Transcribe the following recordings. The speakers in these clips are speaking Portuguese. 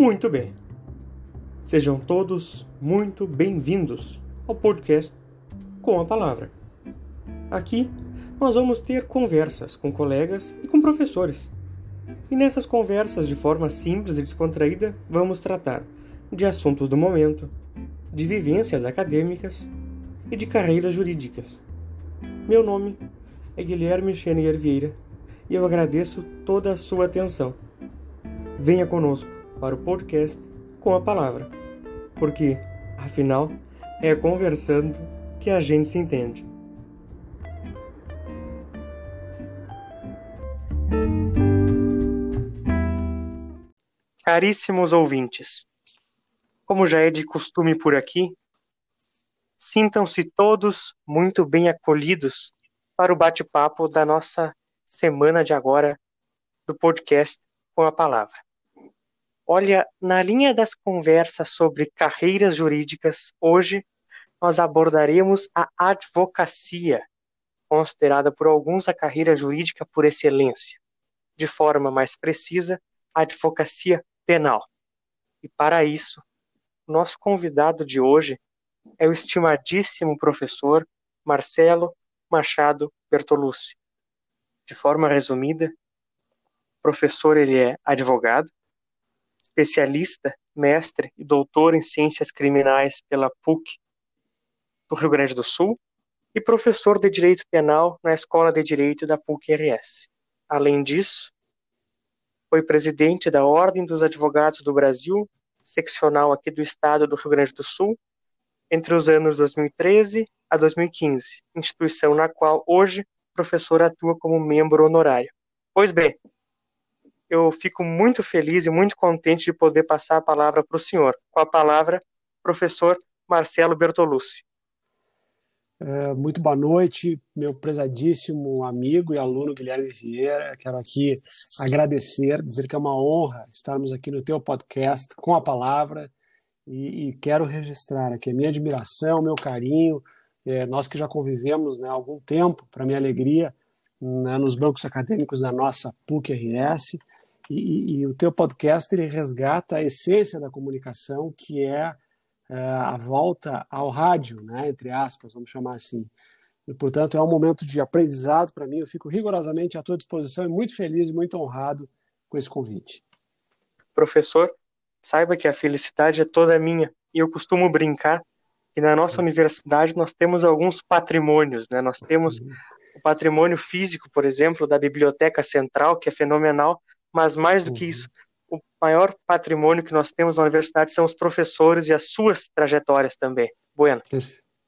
Muito bem. Sejam todos muito bem-vindos ao podcast Com a Palavra. Aqui nós vamos ter conversas com colegas e com professores. E nessas conversas, de forma simples e descontraída, vamos tratar de assuntos do momento, de vivências acadêmicas e de carreiras jurídicas. Meu nome é Guilherme Xenier Vieira e eu agradeço toda a sua atenção. Venha conosco para o podcast com a palavra, porque, afinal, é conversando que a gente se entende. Caríssimos ouvintes, como já é de costume por aqui, sintam-se todos muito bem acolhidos para o bate-papo da nossa semana de agora do podcast com a palavra. Olha, na linha das conversas sobre carreiras jurídicas, hoje nós abordaremos a advocacia, considerada por alguns a carreira jurídica por excelência. De forma mais precisa, a advocacia penal. E para isso, nosso convidado de hoje é o estimadíssimo professor Marcelo Machado Bertolucci. De forma resumida, professor ele é advogado, especialista, mestre e doutor em ciências criminais pela PUC do Rio Grande do Sul e professor de Direito Penal na Escola de Direito da PUC-RS. Além disso, foi presidente da Ordem dos Advogados do Brasil, seccional aqui do estado do Rio Grande do Sul, entre os anos 2013 a 2015, instituição na qual hoje o professor atua como membro honorário. Pois bem, eu fico muito feliz e muito contente de poder passar a palavra para o senhor. Com a palavra, professor Marcelo Bertolucci. É, muito boa noite, meu prezadíssimo amigo e aluno Guilherme Vieira. Quero aqui agradecer, dizer que é uma honra estarmos aqui no teu podcast com a palavra e, e quero registrar aqui a minha admiração, meu carinho. É, nós que já convivemos né, há algum tempo, para minha alegria, né, nos bancos acadêmicos da nossa PUC-RS, e, e, o teu podcast ele resgata a essência da comunicação, que é, é a volta ao rádio, né, entre aspas, vamos chamar assim. E, portanto, é um momento de aprendizado para mim. Eu fico rigorosamente à tua disposição e muito feliz e muito honrado com esse convite. Professor, saiba que a felicidade é toda minha. E eu costumo brincar que na nossa universidade nós temos alguns patrimônios, né? Nós temos uhum. o patrimônio físico, por exemplo, da Biblioteca Central, que é fenomenal, mas mais do que uhum. isso, o maior patrimônio que nós temos na universidade são os professores e as suas trajetórias também. Bueno.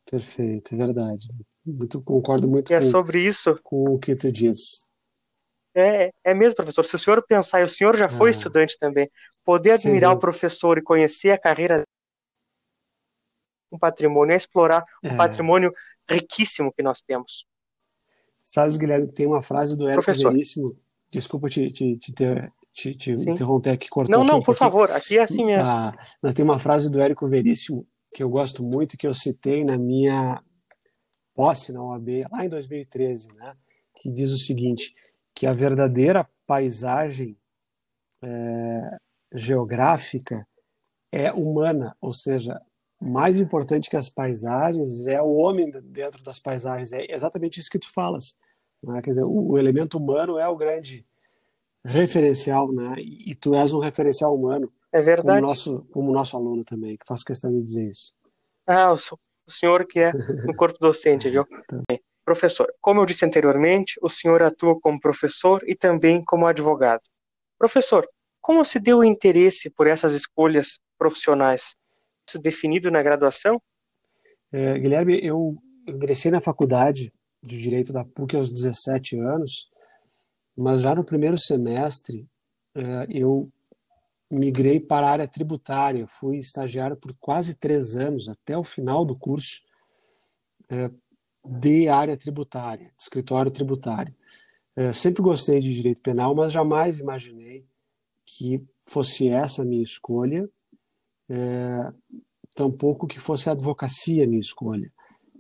Perfeito, é verdade. Muito, concordo muito e é com, é sobre isso. com o que tu diz. É, é mesmo, professor. Se o senhor pensar, e o senhor já foi ah, estudante também, poder admirar o professor e conhecer a carreira um patrimônio, é explorar um é. patrimônio riquíssimo que nós temos. Sabes, Guilherme, tem uma frase do Érico Veríssimo Desculpa te, te, te, te, te interromper aqui, cortou Não, não, por favor, aqui é assim mesmo. Tá. Mas tem uma frase do Érico Veríssimo que eu gosto muito, que eu citei na minha posse na OAB, lá em 2013, né? que diz o seguinte, que a verdadeira paisagem é, geográfica é humana, ou seja, mais importante que as paisagens é o homem dentro das paisagens. É exatamente isso que tu falas. Né? Quer dizer, o, o, elemento humano é o grande referencial, né? E, e, tu és um referencial humano. É verdade. Como nosso, como nosso aluno também, que faço questão de dizer isso. Ah, o, o senhor que é no corpo docente, viu? tá. Professor, como eu disse anteriormente, o senhor atua como professor e também como advogado. Professor, como se deu o interesse por essas escolhas profissionais? Isso definido na graduação? É, Guilherme, eu ingressei na faculdade de Direito da PUC aos 17 anos, mas já no primeiro semestre é, eu migrei para a área tributária. Fui estagiário por quase três anos, até o final do curso, é, de área tributária, de escritório tributário. É, sempre gostei de direito penal, mas jamais imaginei que fosse essa a minha escolha, tampouco que fosse a advocacia a minha escolha.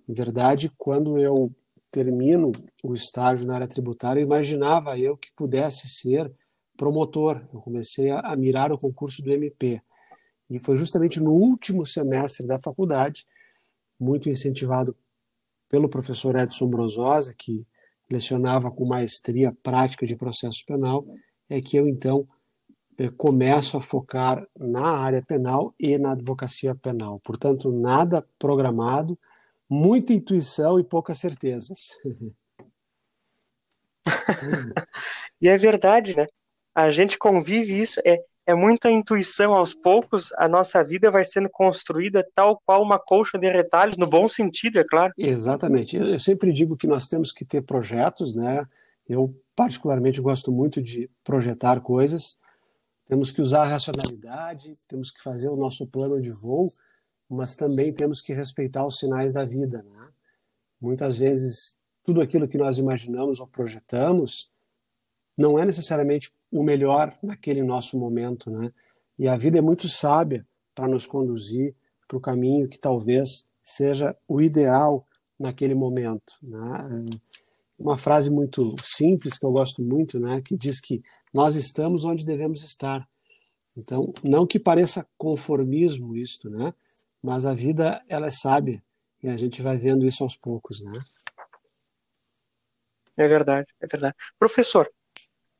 Em verdade, quando eu termino o estágio na área tributária, imaginava eu que pudesse ser promotor, eu comecei a, a mirar o concurso do MP. E foi justamente no último semestre da faculdade, muito incentivado pelo professor Edson Brososa, que lecionava com maestria prática de processo penal, é que eu então eh, começo a focar na área penal e na advocacia penal. Portanto, nada programado, muita intuição e poucas certezas. e é verdade, né? A gente convive isso, é, é muita intuição aos poucos, a nossa vida vai sendo construída tal qual uma colcha de retalhos, no bom sentido, é claro. Exatamente. Eu, eu sempre digo que nós temos que ter projetos, né? Eu, particularmente, gosto muito de projetar coisas. Temos que usar a racionalidade, temos que fazer o nosso plano de voo, mas também temos que respeitar os sinais da vida, né? Muitas vezes, tudo aquilo que nós imaginamos ou projetamos não é necessariamente o melhor naquele nosso momento, né? E a vida é muito sábia para nos conduzir para o caminho que talvez seja o ideal naquele momento, né? Uma frase muito simples que eu gosto muito, né? Que diz que nós estamos onde devemos estar. Então, não que pareça conformismo isto, né? Mas a vida ela é sábia e a gente vai vendo isso aos poucos, né? É verdade, é verdade. Professor,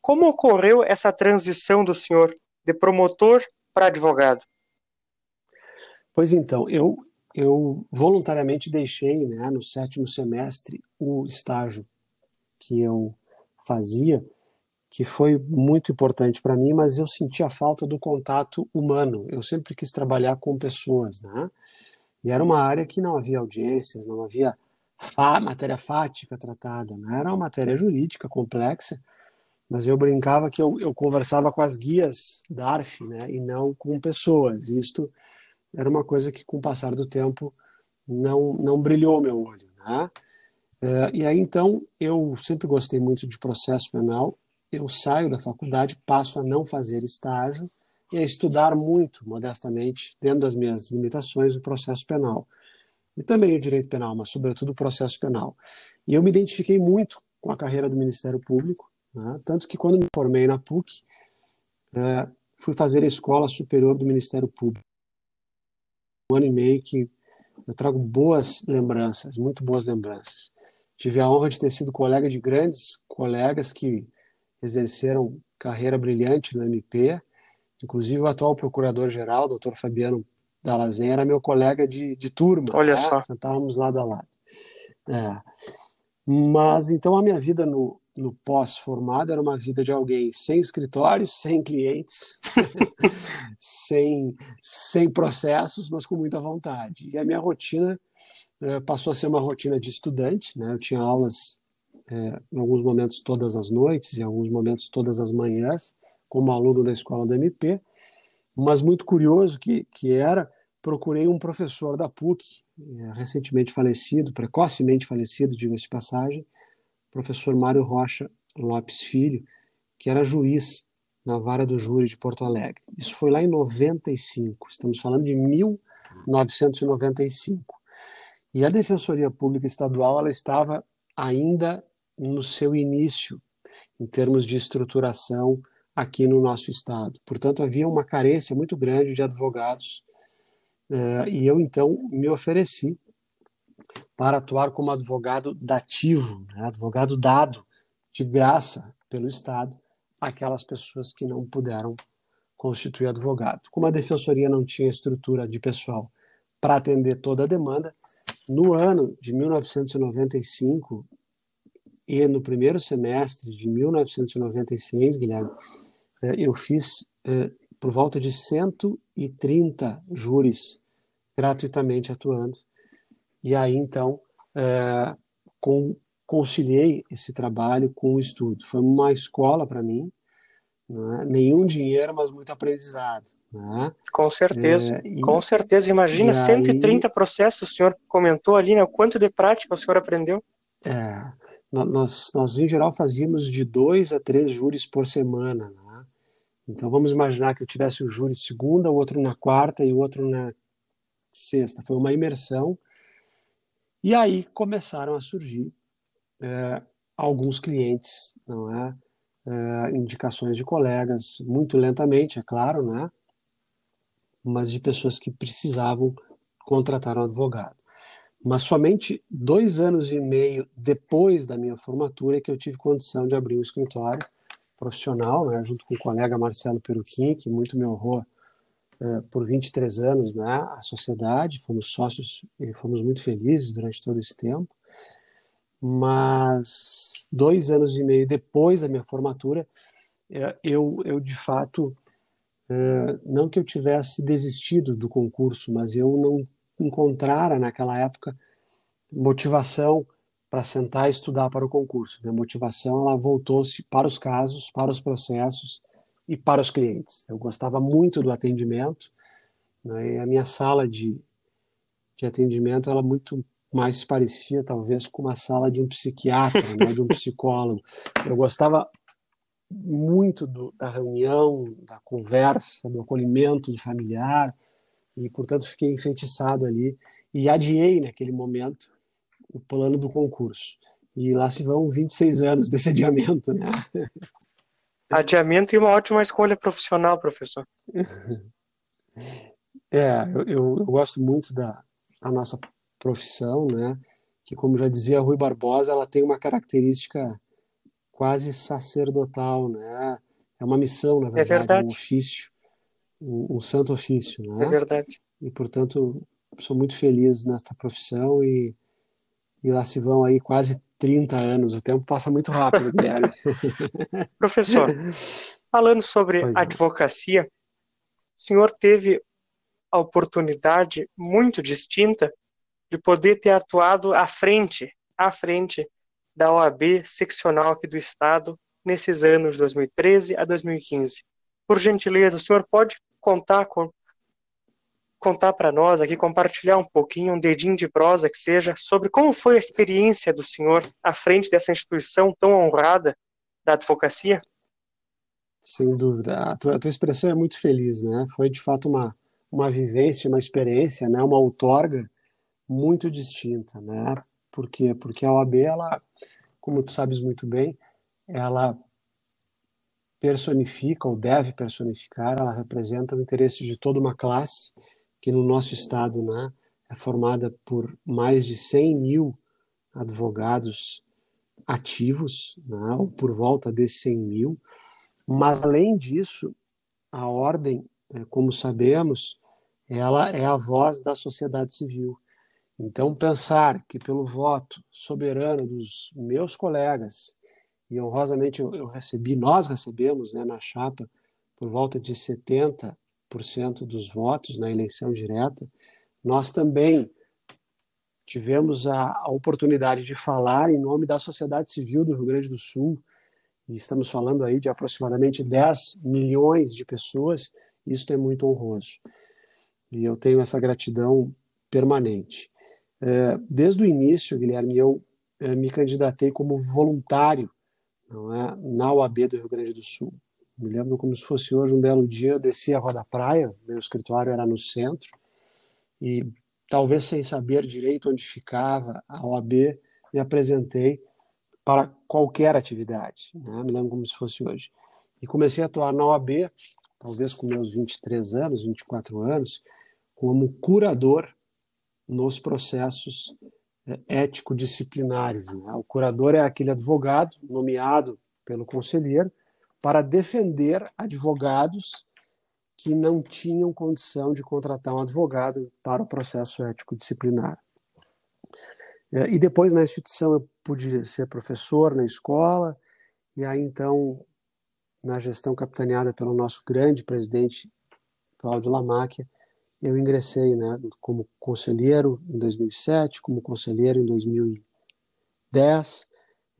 como ocorreu essa transição do senhor de promotor para advogado? Pois então, eu, eu voluntariamente deixei, né, no sétimo semestre, o estágio que eu fazia, que foi muito importante para mim, mas eu senti a falta do contato humano. Eu sempre quis trabalhar com pessoas, né? E era uma área que não havia audiências, não havia matéria fática tratada, né? era uma matéria jurídica complexa, mas eu brincava que eu, eu conversava com as guias da ARF, né, e não com pessoas. Isto era uma coisa que, com o passar do tempo, não, não brilhou meu olho. Né? É, e aí, então, eu sempre gostei muito de processo penal. Eu saio da faculdade, passo a não fazer estágio e a estudar muito, modestamente, dentro das minhas limitações, o processo penal. E também o direito penal, mas, sobretudo, o processo penal. E eu me identifiquei muito com a carreira do Ministério Público, né? Tanto que quando me formei na PUC, é, fui fazer a Escola Superior do Ministério Público. Um ano e meio que eu trago boas lembranças, muito boas lembranças. Tive a honra de ter sido colega de grandes colegas que exerceram carreira brilhante no MP, inclusive o atual procurador-geral, doutor Fabiano Dalazen, era meu colega de, de turma. Olha né? só. Sentávamos lado a lado. É. Mas então a minha vida no, no pós-formado era uma vida de alguém sem escritório, sem clientes, sem, sem processos, mas com muita vontade. E a minha rotina eh, passou a ser uma rotina de estudante. Né? Eu tinha aulas eh, em alguns momentos todas as noites, em alguns momentos todas as manhãs, como aluno da escola do MP. Mas muito curioso que, que era, procurei um professor da PUC, eh, recentemente falecido, precocemente falecido, diga-se de passagem, professor Mário Rocha Lopes Filho, que era juiz na vara do júri de Porto Alegre. Isso foi lá em 95, estamos falando de 1995. E a Defensoria Pública Estadual ela estava ainda no seu início, em termos de estruturação aqui no nosso estado. Portanto, havia uma carência muito grande de advogados, uh, e eu então me ofereci para atuar como advogado dativo, né, advogado dado de graça pelo Estado aquelas pessoas que não puderam constituir advogado. Como a defensoria não tinha estrutura de pessoal para atender toda a demanda, no ano de 1995 e no primeiro semestre de 1996, Guilherme, eh, eu fiz eh, por volta de 130 júris gratuitamente atuando e aí, então, é, com, conciliei esse trabalho com o estudo. Foi uma escola para mim, é? nenhum dinheiro, mas muito aprendizado. É? Com certeza, é, e, com certeza. Imagina 130 aí, processos, o senhor comentou ali, né? O quanto de prática o senhor aprendeu? É, nós, nós, em geral, fazíamos de dois a três júris por semana. Né? Então, vamos imaginar que eu tivesse o júri segunda, outro na quarta e outro na sexta. Foi uma imersão e aí começaram a surgir é, alguns clientes, não é? é? indicações de colegas, muito lentamente, é claro, né? mas de pessoas que precisavam contratar um advogado. Mas somente dois anos e meio depois da minha formatura é que eu tive condição de abrir um escritório profissional, né, junto com o colega Marcelo Peruquim, que muito me honrou eh, por 23 anos né, a sociedade, fomos sócios e fomos muito felizes durante todo esse tempo. Mas dois anos e meio depois da minha formatura, eh, eu, eu de fato, eh, não que eu tivesse desistido do concurso, mas eu não encontrara naquela época motivação para sentar e estudar para o concurso. Minha motivação ela voltou-se para os casos, para os processos e para os clientes. Eu gostava muito do atendimento né, e a minha sala de, de atendimento ela muito mais parecia talvez com uma sala de um psiquiatra, né, de um psicólogo. Eu gostava muito do, da reunião, da conversa, do acolhimento do familiar e portanto fiquei enfeitiçado ali e adiei naquele momento o plano do concurso. E lá se vão 26 anos desse adiamento, né? Adiamento e uma ótima escolha profissional, professor. É, eu, eu, eu gosto muito da a nossa profissão, né? Que, como já dizia Rui Barbosa, ela tem uma característica quase sacerdotal, né? É uma missão, na verdade, é verdade. um ofício, um, um santo ofício, né? É verdade. E, portanto, sou muito feliz nesta profissão e e lá se vão aí quase 30 anos. O tempo passa muito rápido, Guilherme. Professor, falando sobre pois advocacia, o senhor teve a oportunidade muito distinta de poder ter atuado à frente, à frente da OAB seccional aqui do Estado nesses anos de 2013 a 2015. Por gentileza, o senhor pode contar com contar para nós aqui, compartilhar um pouquinho, um dedinho de prosa que seja, sobre como foi a experiência do senhor à frente dessa instituição tão honrada da advocacia? Sem dúvida. A tua, a tua expressão é muito feliz, né? Foi de fato uma, uma vivência, uma experiência, né? uma outorga muito distinta, né? Por quê? Porque a OAB, ela, como tu sabes muito bem, ela personifica ou deve personificar, ela representa o interesse de toda uma classe que no nosso estado né, é formada por mais de 100 mil advogados ativos, né, ou por volta de 100 mil, mas além disso, a ordem, é, como sabemos, ela é a voz da sociedade civil. Então, pensar que pelo voto soberano dos meus colegas, e honrosamente eu, eu recebi, nós recebemos né, na chapa, por volta de 70 dos votos na eleição direta, nós também tivemos a, a, oportunidade de falar em nome da sociedade civil do Rio Grande do Sul, e estamos falando aí de aproximadamente 10 milhões de pessoas, isso é muito honroso. E eu tenho essa gratidão permanente. É, desde o início, Guilherme, eu é, me candidatei como voluntário não é, na UAB do Rio Grande do Sul. Me lembro como se fosse hoje um belo dia, eu desci a Rua da Praia, meu escritório era no centro, e talvez sem saber direito onde ficava a OAB, me apresentei para qualquer atividade, né? me lembro como se fosse hoje. E comecei a atuar na OAB, talvez com meus 23 anos, 24 anos, como curador nos processos ético-disciplinares. Né? O curador é aquele advogado nomeado pelo conselheiro para defender advogados que não tinham condição de contratar um advogado para o processo ético disciplinar. É, e depois na instituição eu pude ser professor na escola, e aí então, na gestão capitaneada pelo nosso grande presidente Cláudio Lamáquia, eu ingressei né, como conselheiro em 2007, como conselheiro em 2010,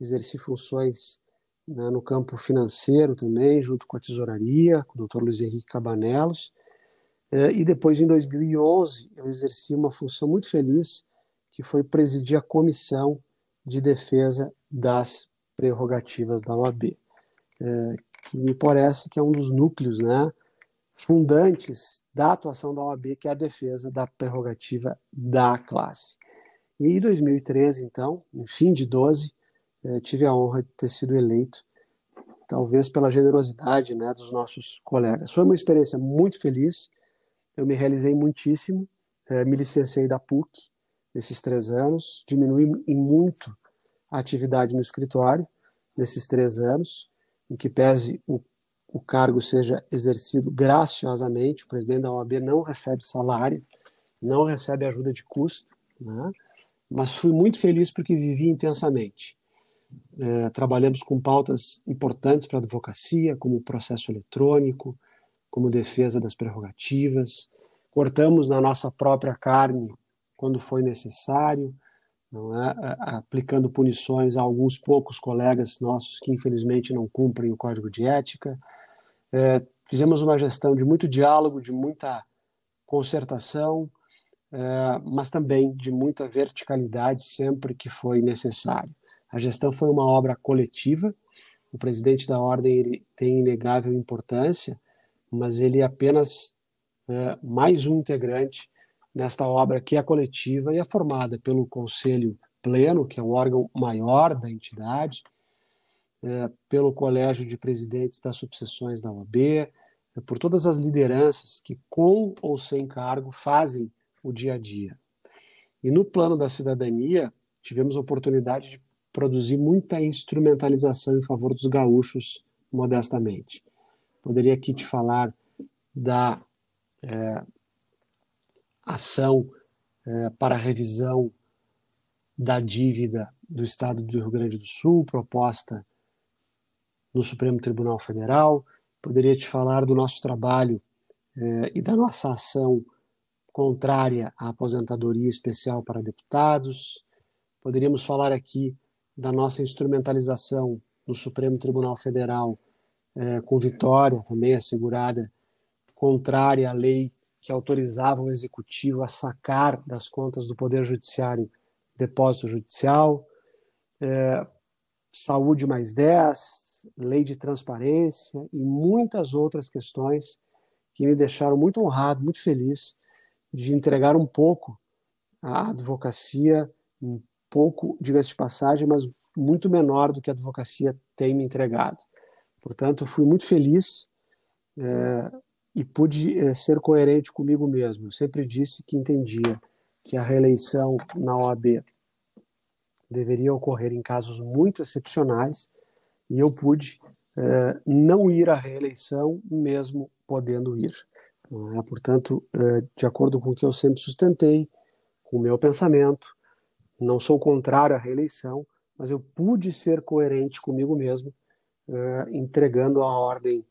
exerci funções né, no campo financeiro também, junto com a tesouraria, com o Dr. Luiz Henrique Cabanelos. É, e depois, em 2011, eu exerci uma função muito feliz, que foi presidir a Comissão de Defesa das Prerrogativas da OAB, é, que me parece que é um dos núcleos né, fundantes da atuação da OAB, que é a defesa da prerrogativa da classe. E em 2013, então, no fim de 12, tive a honra de ter sido eleito talvez pela generosidade né, dos nossos colegas. Foi uma experiência muito feliz, eu me realizei muitíssimo, é, me licenciei da PUC nesses três anos, diminui em muito a atividade no escritório nesses três anos, em que pese o, o cargo seja exercido graciosamente, o presidente da OAB não recebe salário, não recebe ajuda de custo, né? mas fui muito feliz porque vivi intensamente. É, trabalhamos com pautas importantes para a advocacia, como processo eletrônico, como defesa das prerrogativas, cortamos na nossa própria carne quando foi necessário, é? aplicando punições a alguns poucos colegas nossos que infelizmente não cumprem o código de ética. É, fizemos uma gestão de muito diálogo, de muita concertação, é, mas também de muita verticalidade sempre que foi necessário. A gestão foi uma obra coletiva. O presidente da ordem ele tem inegável importância, mas ele é apenas é, mais um integrante nesta obra que é coletiva e é formada pelo Conselho Pleno, que é o órgão maior da entidade, é, pelo Colégio de Presidentes das Subseções da OAB, é, por todas as lideranças que, com ou sem cargo, fazem o dia a dia. E no plano da cidadania, tivemos a oportunidade de produzir muita instrumentalização em favor dos gaúchos, modestamente. Poderia aqui te falar da é, ação é, para revisão da dívida do Estado do Rio Grande do Sul, proposta no Supremo Tribunal Federal. Poderia te falar do nosso trabalho é, e da nossa ação contrária à aposentadoria especial para deputados. Poderíamos falar aqui da nossa instrumentalização no Supremo Tribunal Federal é, com vitória também assegurada contrária à lei que autorizava o executivo a sacar das contas do Poder Judiciário depósito judicial, é, saúde mais 10, lei de transparência e muitas outras questões que me deixaram muito honrado, muito feliz de entregar um pouco à advocacia, um pouco, diga-se de passagem, mas muito menor do que a advocacia tem me entregado. Portanto, fui muito feliz é, e pude é, ser coerente comigo mesmo. Eu sempre disse que entendia que a reeleição na OAB deveria ocorrer em casos muito excepcionais e eu pude é, não ir à reeleição mesmo podendo ir. É? Portanto, é, de acordo com o que eu sempre sustentei, com o meu pensamento, não sou contrário à reeleição, mas eu pude ser coerente comigo mesmo, é, entregando a ordem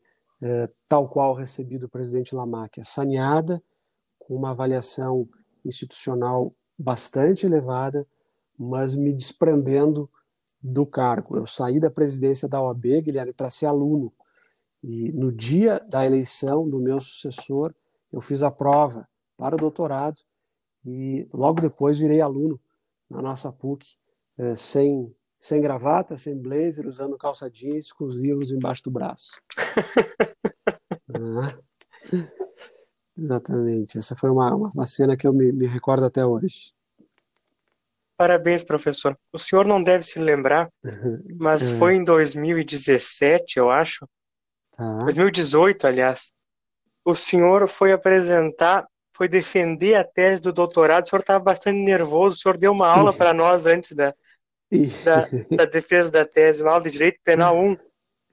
tal qual recebi do presidente Lamac, saneada, com uma avaliação institucional bastante elevada, mas me desprendendo do cargo. Eu saí da presidência da OAB, Guilherme, para ser aluno. E no dia da eleição do meu sucessor, eu fiz a prova para o doutorado e logo depois virei aluno na nossa PUC, eh, sem, sem gravata, sem blazer, usando calça jeans, com os livros embaixo do braço. ah, exatamente. Essa foi uma, uma cena que eu me, me recordo até hoje. Parabéns, professor. O senhor não deve se lembrar, mas é. foi em 2017, eu acho, Tá. 2018, aliás. O senhor foi apresentar, foi defender a tese do doutorado. O senhor estava bastante nervoso. O senhor deu uma aula para nós antes da, da, da, defesa da tese, uma aula de Direito Penal 1.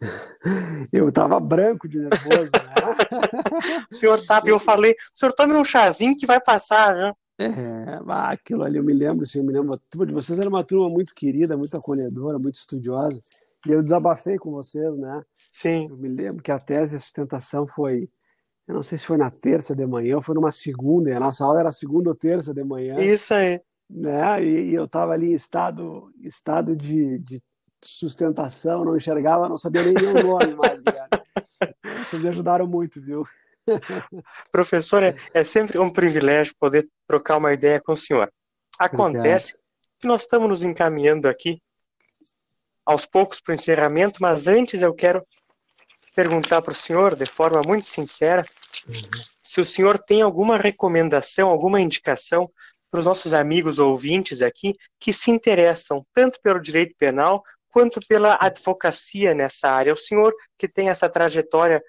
Eu estava branco de nervoso. Né? o senhor estava, eu falei, o senhor tome um chazinho que vai passar, né? É, aquilo ali eu me lembro, assim, eu me lembro, a turma de vocês era uma turma muito querida, muito acolhedora, muito estudiosa. E eu desabafei com vocês, né? Sim. Eu me lembro que a tese de sustentação foi, eu não sei se foi na terça de manhã ou foi numa segunda, e a nossa aula era segunda ou terça de manhã. Isso aí. Né? E, e eu estava ali em estado, estado de, de sustentação, não enxergava, não sabia nem o nome mais, Vocês me ajudaram muito, viu? Professor, é, é, sempre um privilégio poder trocar uma ideia com o senhor. Acontece Obrigado. que nós estamos nos encaminhando aqui aos poucos para o encerramento, mas antes eu quero perguntar para o senhor, de forma muito sincera, uhum. se o senhor tem alguma recomendação, alguma indicação para os nossos amigos ouvintes aqui que se interessam tanto pelo direito penal quanto pela advocacia nessa área. O senhor que tem essa trajetória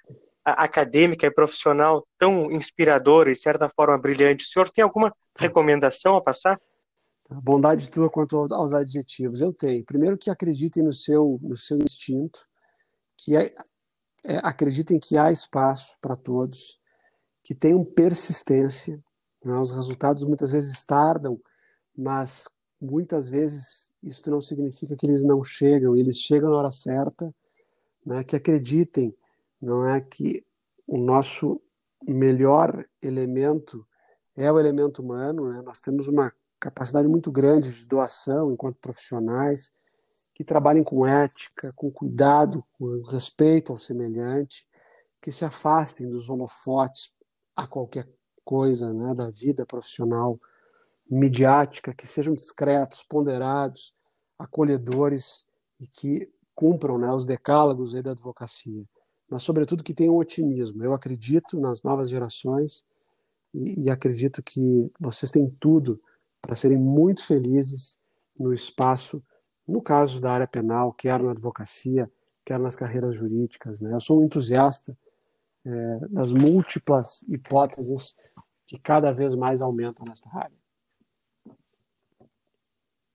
acadêmica e profissional tão inspiradora e, de certa forma, brilhante, o senhor tem alguma recomendação a passar? A bondade tua quanto aos adjetivos, eu tenho. Primeiro que acreditem no seu, no seu instinto, que é, é, acreditem que há espaço para todos, que tenham persistência. Né? Os resultados muitas vezes tardam, mas muitas vezes isso não significa que eles não chegam, eles chegam na hora certa, né? que acreditem, não é que o nosso melhor elemento é o elemento humano, né? nós temos uma capacidade muito grande de doação enquanto profissionais, que trabalhem com ética, com cuidado, com respeito ao semelhante, que se afastem dos holofotes a qualquer coisa né, da vida profissional midiática, que sejam discretos, ponderados, acolhedores e que cumpram né, os decálogos da advocacia. Mas, sobretudo, que tenham otimismo. Eu acredito nas novas gerações e, e acredito que vocês têm tudo para serem muito felizes no espaço, no caso da área penal, quer na advocacia, quer nas carreiras jurídicas. Né? Eu sou um entusiasta é, das múltiplas hipóteses que cada vez mais aumentam nesta área.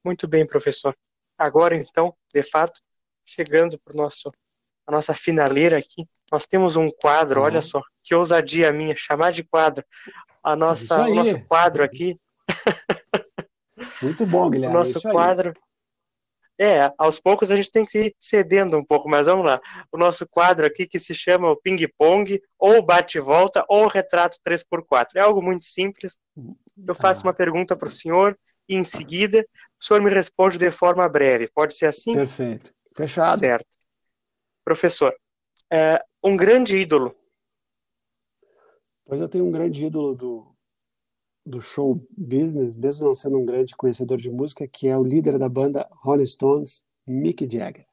Muito bem, professor. Agora, então, de fato, chegando para nosso a nossa finaleira aqui, nós temos um quadro, uhum. olha só, que ousadia minha, chamar de quadro. A nossa, o nosso quadro aqui. Muito bom, Guilherme. O nosso quadro. É, aos poucos a gente tem que ir cedendo um pouco, mas vamos lá. O nosso quadro aqui que se chama o ping-pong, ou bate-volta, ou retrato 3x4. É algo muito simples. Eu faço ah. uma pergunta para o senhor e em seguida o senhor me responde de forma breve. Pode ser assim? Perfeito. Fechado. Certo. Professor, é, um grande ídolo. Pois eu tenho um grande ídolo do, do show business, mesmo não sendo um grande conhecedor de música, que é o líder da banda Rolling Stones, Mick Jagger.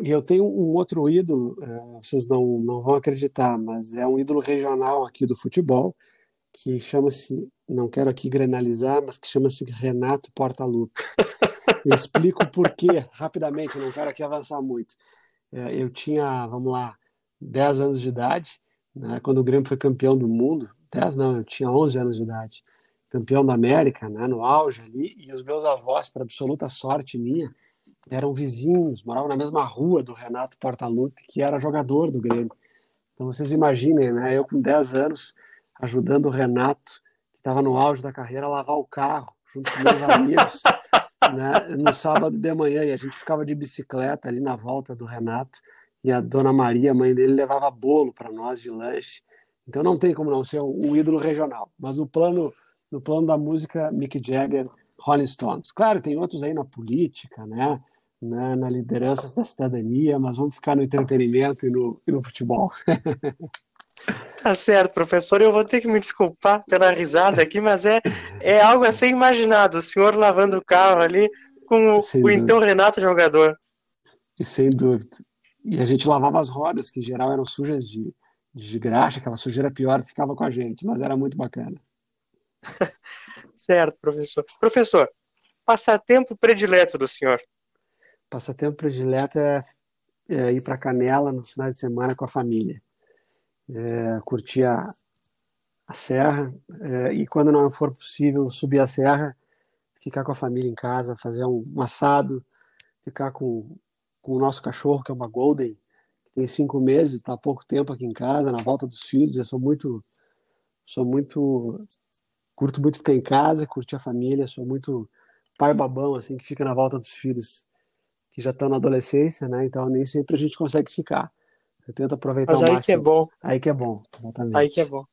E eu tenho um outro ídolo, é, vocês não, não vão acreditar, mas é um ídolo regional aqui do futebol, que chama-se, não quero aqui granalizar, mas que chama-se Renato Portaluppi. explico por quê, rapidamente, não quero aqui avançar muito. É, eu tinha, vamos lá, 10 anos de idade, né, quando o Grêmio foi campeão do mundo, 10 não, eu tinha 11 anos de idade, campeão da América, né, no auge ali, e os meus avós, para absoluta sorte minha, eram vizinhos, moravam na mesma rua do Renato Portaluppi, que era jogador do Grêmio. Então vocês imaginem, né, eu com 10 anos, ajudando o Renato, que estava no auge da carreira, a lavar o carro, junto com meus amigos, né, no sábado de manhã. E a gente ficava de bicicleta ali na volta do Renato. E a dona Maria, a mãe dele, levava bolo para nós de lanche. Então não tem como não ser um, ídolo regional. Mas no plano, no plano da música, Mick Jagger, Rolling Stones. Claro, tem outros aí na política, né? né na liderança da cidadania, mas vamos ficar no entretenimento e no, e no futebol. Tá certo, professor. Eu vou ter que me desculpar pela risada aqui, mas é, é algo a ser imaginado. O senhor lavando o carro ali com o, o então Renato jogador. Sem dúvida. E a gente lavava as rodas, que em geral eram sujas de, de graxa, aquela sujeira pior ficava com a gente, mas era muito bacana. certo, professor. Professor, passatempo predileto do senhor? Passatempo predileto é, é ir para Canela no final de semana com a família é, curtir a, a serra é, e quando não for possível subir a serra, ficar com a família em casa, fazer um, um assado, ficar com, com o nosso cachorro, que é uma Golden, que tem cinco meses, está pouco tempo aqui em casa, na volta dos filhos. Eu sou muito, sou muito, curto muito ficar em casa, curtir a família, sou muito pai babão, assim, que fica na volta dos filhos que já estão na adolescência, né? Então nem sempre a gente consegue ficar. Eu tento aproveitar Mas o aí máximo. que é bom. Aí que é bom, exatamente. Aí que é bom.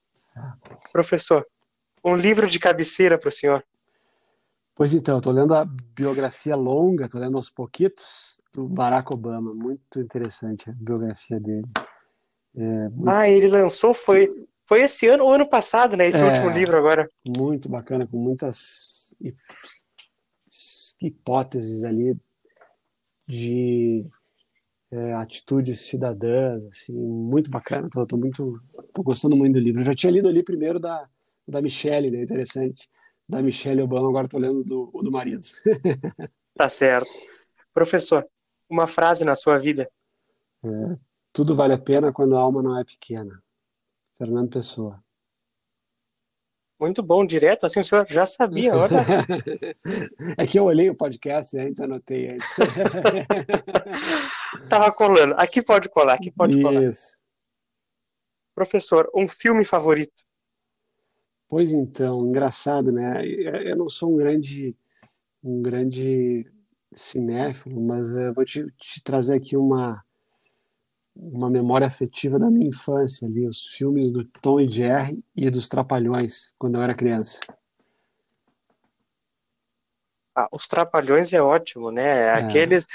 Professor, um livro de cabeceira para o senhor. Pois então, estou lendo a biografia longa, estou lendo aos pouquitos, do Barack Obama. Muito interessante a biografia dele. É, muito... Ah, ele lançou, foi, foi esse ano ou ano passado, né? Esse é, último livro agora. Muito bacana, com muitas hipóteses ali de é, atitudes cidadãs, assim, muito bacana. Tô, tô muito, tô gostando muito do livro. Eu já tinha lido ali primeiro da da Michelle, né? Interessante. Da Michelle Obama, agora tô lendo do do marido. tá certo. Professor, uma frase na sua vida. É, tudo vale a pena quando a alma não é pequena. Fernando Pessoa. Muito bom, direto, assim o senhor já sabia, olha. é que eu olhei o podcast antes, anotei antes. Tava colando. Aqui pode colar, aqui pode Isso. colar. Professor, um filme favorito? Pois então, engraçado, né? Eu não sou um grande, um grande cinéfilo, mas eu vou te, te trazer aqui uma, uma memória afetiva da minha infância ali, os filmes do Tom e Jerry e dos Trapalhões, quando eu era criança. Ah, os Trapalhões é ótimo, né? É. Aqueles,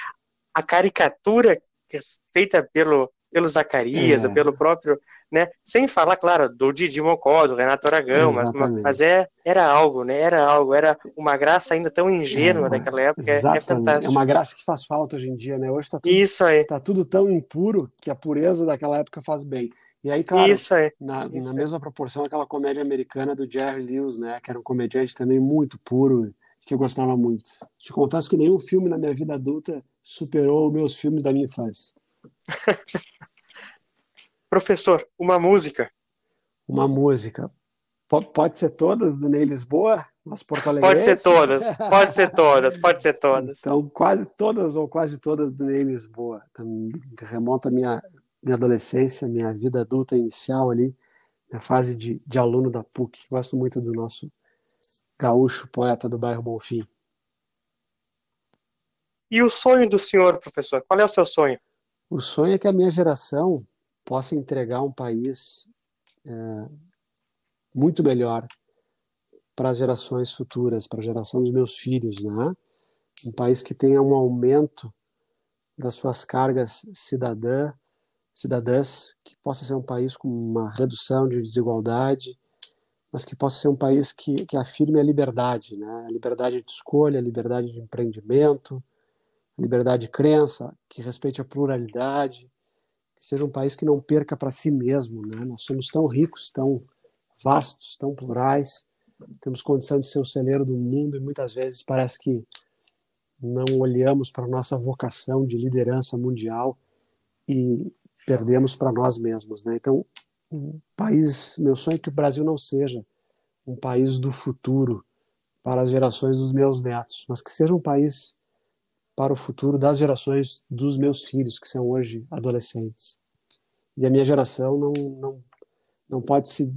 a caricatura é feita pelo, pelo Zacarias, é. pelo próprio, né? Sem falar, claro, do Didi Mocó, do Renato Aragão, mas, mas é, era algo, né? Era algo, era uma graça ainda tão ingênua é, daquela época, é, é fantástico. É uma graça que faz falta hoje em dia, né? Hoje tá tudo, Isso aí. tá tudo tão impuro que a pureza daquela época faz bem. E aí, claro, Isso aí. na, Isso na mesma proporção, aquela comédia americana do Jerry Lewis, né? Que era um comediante também muito puro, que eu gostava muito. Te confesso que nenhum filme na minha vida adulta superou os meus filmes da minha infância. Professor, uma música. Uma música. P pode ser todas do Ney Lisboa? As Porto Pode ser todas, pode ser todas, pode ser todas. Então, quase todas ou quase todas do Ney Lisboa. Remonta a minha, minha adolescência, minha vida adulta inicial ali, na fase de, de aluno da PUC. Gosto muito do nosso gaúcho poeta do bairro Bonfim. E o sonho do senhor, professor? Qual é o seu sonho? O sonho é que a minha geração possa entregar um país é, muito melhor para as gerações futuras, para a geração dos meus filhos, né? Um país que tenha um aumento das suas cargas cidadã, cidadãs, que possa ser um país com uma redução de desigualdade, mas que possa ser um país que, que afirme a liberdade, né? A liberdade de escolha, a liberdade de empreendimento, a liberdade de crença, que respeite a pluralidade, que seja um país que não perca para si mesmo, né? Nós somos tão ricos, tão vastos, tão plurais, temos condição de ser o celeiro do mundo e muitas vezes parece que não olhamos para a nossa vocação de liderança mundial e perdemos para nós mesmos, né? Então, um país, meu sonho é que o Brasil não seja um país do futuro para as gerações dos meus netos, mas que seja um país para o futuro das gerações dos meus filhos, que são hoje adolescentes. E a minha geração não, não, não pode se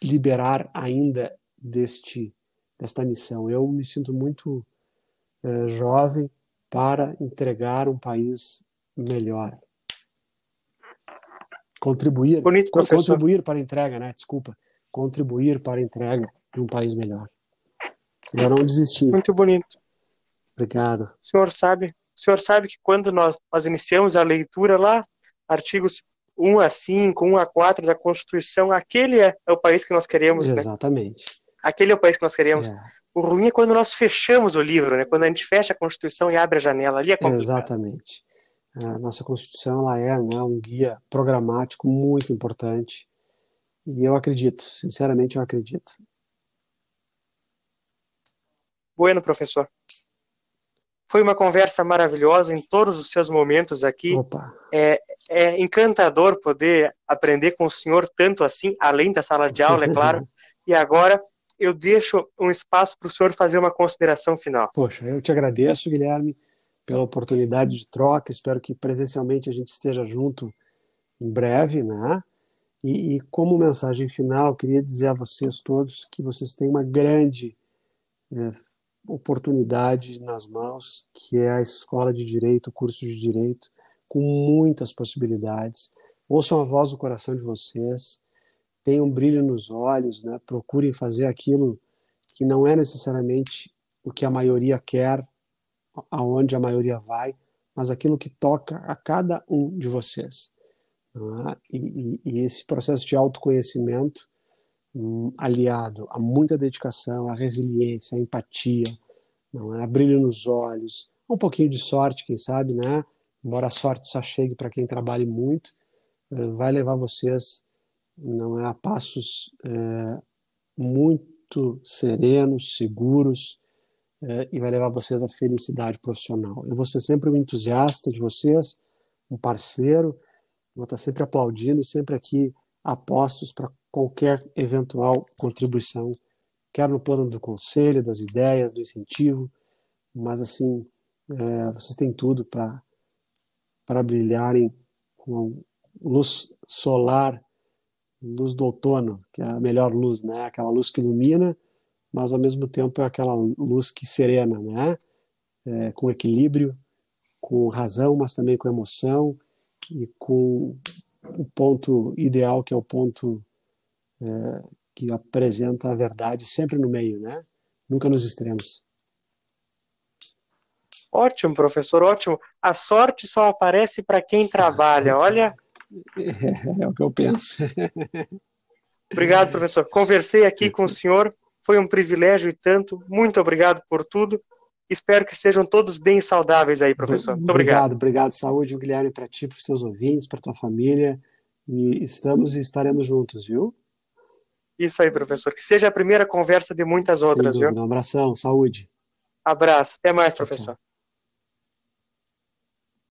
liberar ainda deste desta missão. Eu me sinto muito é, jovem para entregar um país melhor. Contribuir, Bonito, co contribuir para a entrega, né? Desculpa, contribuir para a entrega de um país melhor. Eu não desisti. Muito bonito. Obrigado. O senhor sabe, o senhor sabe que quando nós, nós iniciamos a leitura lá, artigos 1 a 5, 1 a 4 da Constituição, aquele é, é o país que nós queremos, Exatamente. Né? Aquele é o país que nós queremos. É. O ruim é quando nós fechamos o livro, né? Quando a gente fecha a Constituição e abre a janela, ali é complicado. Exatamente. A nossa Constituição ela é né, um guia programático muito importante. E eu acredito, sinceramente eu acredito. Bueno, professor. Foi uma conversa maravilhosa em todos os seus momentos aqui. Opa. É, é encantador poder aprender com o senhor tanto assim, além da sala de aula, é claro. e agora eu deixo um espaço para o senhor fazer uma consideração final. Poxa, eu te agradeço, Guilherme, pela oportunidade de troca. Espero que presencialmente a gente esteja junto em breve, né? E, e como mensagem final, queria dizer a vocês todos que vocês têm uma grande é, oportunidade nas mãos, que é a escola de direito, o curso de direito, com muitas possibilidades. Ouçam a voz do coração de vocês, tenham brilho nos olhos, né? procurem fazer aquilo que não é necessariamente o que a maioria quer, aonde a maioria vai, mas aquilo que toca a cada um de vocês. É? E, e, esse processo de autoconhecimento, aliado a muita dedicação, a resiliência, a empatia, não é? a brilho nos olhos, um pouquinho de sorte, quem sabe, né? Embora a sorte só chegue para quem trabalhe muito, vai levar vocês não é a passos é, muito serenos, seguros, é, e vai levar vocês à felicidade profissional. Eu vou ser sempre um entusiasta de vocês, um parceiro, vou estar sempre aplaudindo, sempre aqui apostos para qualquer eventual contribuição, quer no plano do conselho, das ideias, do incentivo, mas assim, é, vocês têm tudo para brilharem com luz solar, luz do outono, que é a melhor luz, né? Aquela luz que ilumina, mas ao mesmo tempo é aquela luz que serena, né? É, com equilíbrio, com razão, mas também com emoção e com o ponto ideal, que é o ponto é, que apresenta a verdade sempre no meio, né? Nunca nos extremos. Ótimo, professor, ótimo. A sorte só aparece para quem trabalha, olha. É, é, o que eu penso. Obrigado, professor. Conversei aqui com o senhor, foi um privilégio e tanto. Muito obrigado por tudo. Espero que estejam todos bem saudáveis aí, professor. Muito obrigado. Obrigado, obrigado. Saúde, Guilherme, para ti, para os seus ouvintes, para tua família. E estamos e estaremos juntos, viu? Isso aí, professor. Que seja a primeira conversa de muitas Sem outras, dúvida. viu? Um abração, saúde. Abraço. Até mais, professor. Tchau, tchau.